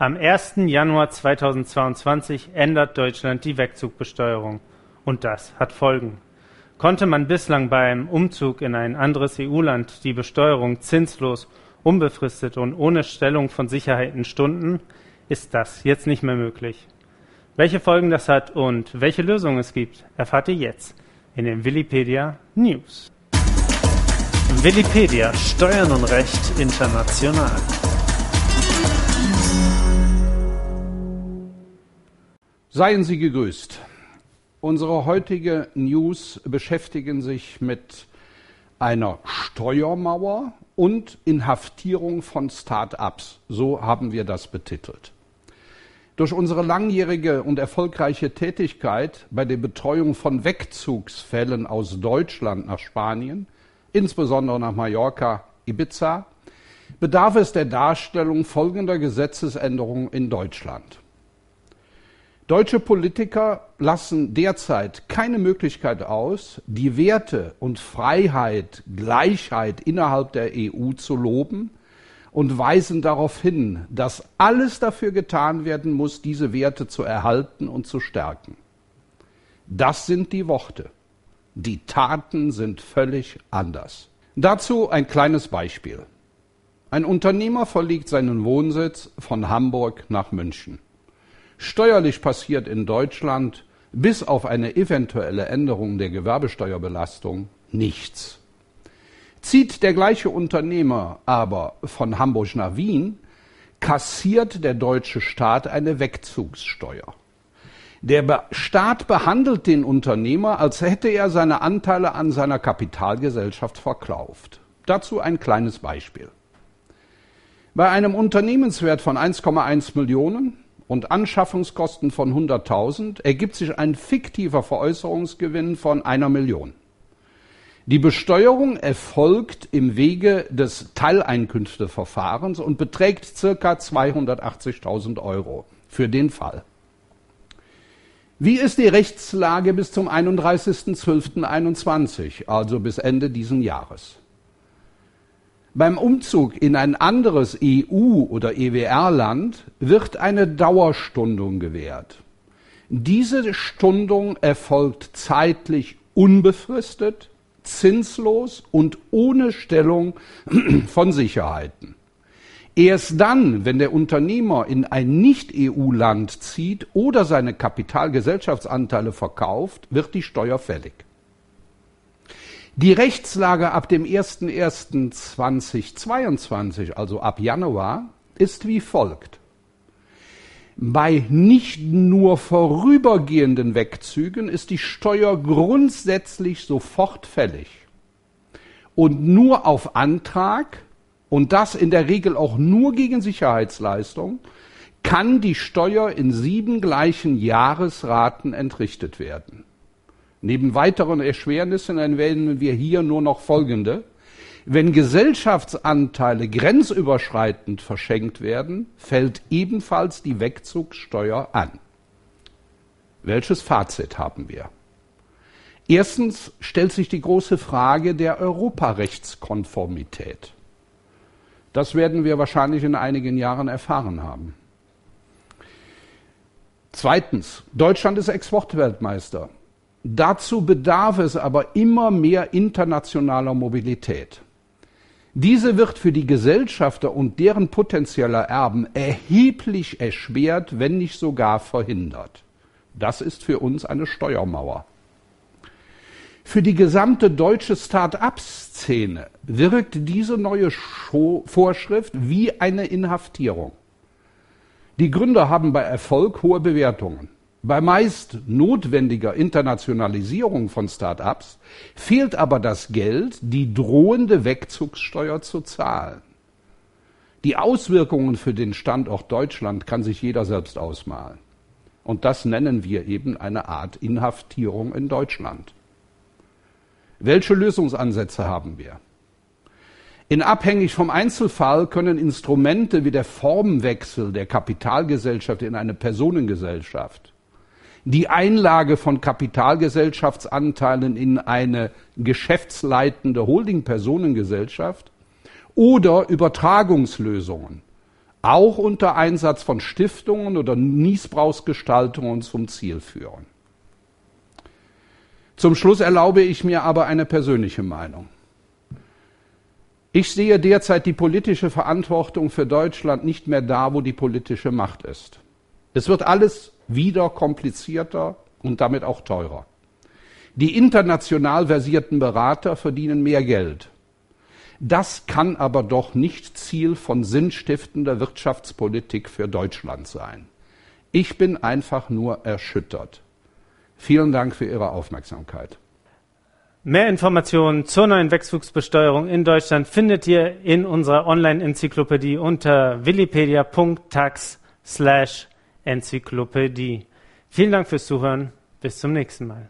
Am 1. Januar 2022 ändert Deutschland die Wegzugbesteuerung. Und das hat Folgen. Konnte man bislang beim Umzug in ein anderes EU-Land die Besteuerung zinslos, unbefristet und ohne Stellung von Sicherheiten stunden, ist das jetzt nicht mehr möglich. Welche Folgen das hat und welche Lösungen es gibt, erfahrt ihr jetzt in den Willipedia News. Willipedia Steuern und Recht international. Seien Sie gegrüßt. Unsere heutige News beschäftigen sich mit einer Steuermauer und Inhaftierung von Start-ups. So haben wir das betitelt. Durch unsere langjährige und erfolgreiche Tätigkeit bei der Betreuung von Wegzugsfällen aus Deutschland nach Spanien, insbesondere nach Mallorca, Ibiza, bedarf es der Darstellung folgender Gesetzesänderungen in Deutschland. Deutsche Politiker lassen derzeit keine Möglichkeit aus, die Werte und Freiheit, Gleichheit innerhalb der EU zu loben und weisen darauf hin, dass alles dafür getan werden muss, diese Werte zu erhalten und zu stärken. Das sind die Worte. Die Taten sind völlig anders. Dazu ein kleines Beispiel. Ein Unternehmer verlegt seinen Wohnsitz von Hamburg nach München. Steuerlich passiert in Deutschland bis auf eine eventuelle Änderung der Gewerbesteuerbelastung nichts. Zieht der gleiche Unternehmer aber von Hamburg nach Wien, kassiert der deutsche Staat eine Wegzugssteuer. Der Staat behandelt den Unternehmer, als hätte er seine Anteile an seiner Kapitalgesellschaft verkauft. Dazu ein kleines Beispiel. Bei einem Unternehmenswert von 1,1 Millionen und Anschaffungskosten von 100.000 ergibt sich ein fiktiver Veräußerungsgewinn von einer Million. Die Besteuerung erfolgt im Wege des Teileinkünfteverfahrens und beträgt circa 280.000 Euro für den Fall. Wie ist die Rechtslage bis zum 31.12.21, also bis Ende diesen Jahres? Beim Umzug in ein anderes EU- oder EWR-Land wird eine Dauerstundung gewährt. Diese Stundung erfolgt zeitlich unbefristet zinslos und ohne Stellung von Sicherheiten. Erst dann, wenn der Unternehmer in ein Nicht-EU-Land zieht oder seine Kapitalgesellschaftsanteile verkauft, wird die Steuer fällig. Die Rechtslage ab dem 01.01.2022, also ab Januar, ist wie folgt bei nicht nur vorübergehenden Wegzügen ist die Steuer grundsätzlich sofort fällig. Und nur auf Antrag, und das in der Regel auch nur gegen Sicherheitsleistung, kann die Steuer in sieben gleichen Jahresraten entrichtet werden. Neben weiteren Erschwernissen erwähnen wir hier nur noch folgende. Wenn Gesellschaftsanteile grenzüberschreitend verschenkt werden, fällt ebenfalls die Wegzugssteuer an. Welches Fazit haben wir? Erstens stellt sich die große Frage der Europarechtskonformität. Das werden wir wahrscheinlich in einigen Jahren erfahren haben. Zweitens, Deutschland ist Exportweltmeister. Dazu bedarf es aber immer mehr internationaler Mobilität. Diese wird für die Gesellschafter und deren potenzieller Erben erheblich erschwert, wenn nicht sogar verhindert. Das ist für uns eine Steuermauer. Für die gesamte deutsche Start-up-Szene wirkt diese neue Show Vorschrift wie eine Inhaftierung. Die Gründer haben bei Erfolg hohe Bewertungen. Bei meist notwendiger Internationalisierung von Start-ups fehlt aber das Geld, die drohende Wegzugssteuer zu zahlen. Die Auswirkungen für den Standort Deutschland kann sich jeder selbst ausmalen. Und das nennen wir eben eine Art Inhaftierung in Deutschland. Welche Lösungsansätze haben wir? In abhängig vom Einzelfall können Instrumente wie der Formwechsel der Kapitalgesellschaft in eine Personengesellschaft die Einlage von Kapitalgesellschaftsanteilen in eine geschäftsleitende Holding-Personengesellschaft oder Übertragungslösungen, auch unter Einsatz von Stiftungen oder Niesbrauchsgestaltungen zum Ziel führen. Zum Schluss erlaube ich mir aber eine persönliche Meinung. Ich sehe derzeit die politische Verantwortung für Deutschland nicht mehr da, wo die politische Macht ist. Es wird alles wieder komplizierter und damit auch teurer. Die international versierten Berater verdienen mehr Geld. Das kann aber doch nicht Ziel von sinnstiftender Wirtschaftspolitik für Deutschland sein. Ich bin einfach nur erschüttert. Vielen Dank für Ihre Aufmerksamkeit. Mehr Informationen zur neuen Wechselbesteuerung in Deutschland findet ihr in unserer Online-Enzyklopädie unter willipedia.tax/enzyklopädie. Vielen Dank fürs Zuhören. Bis zum nächsten Mal.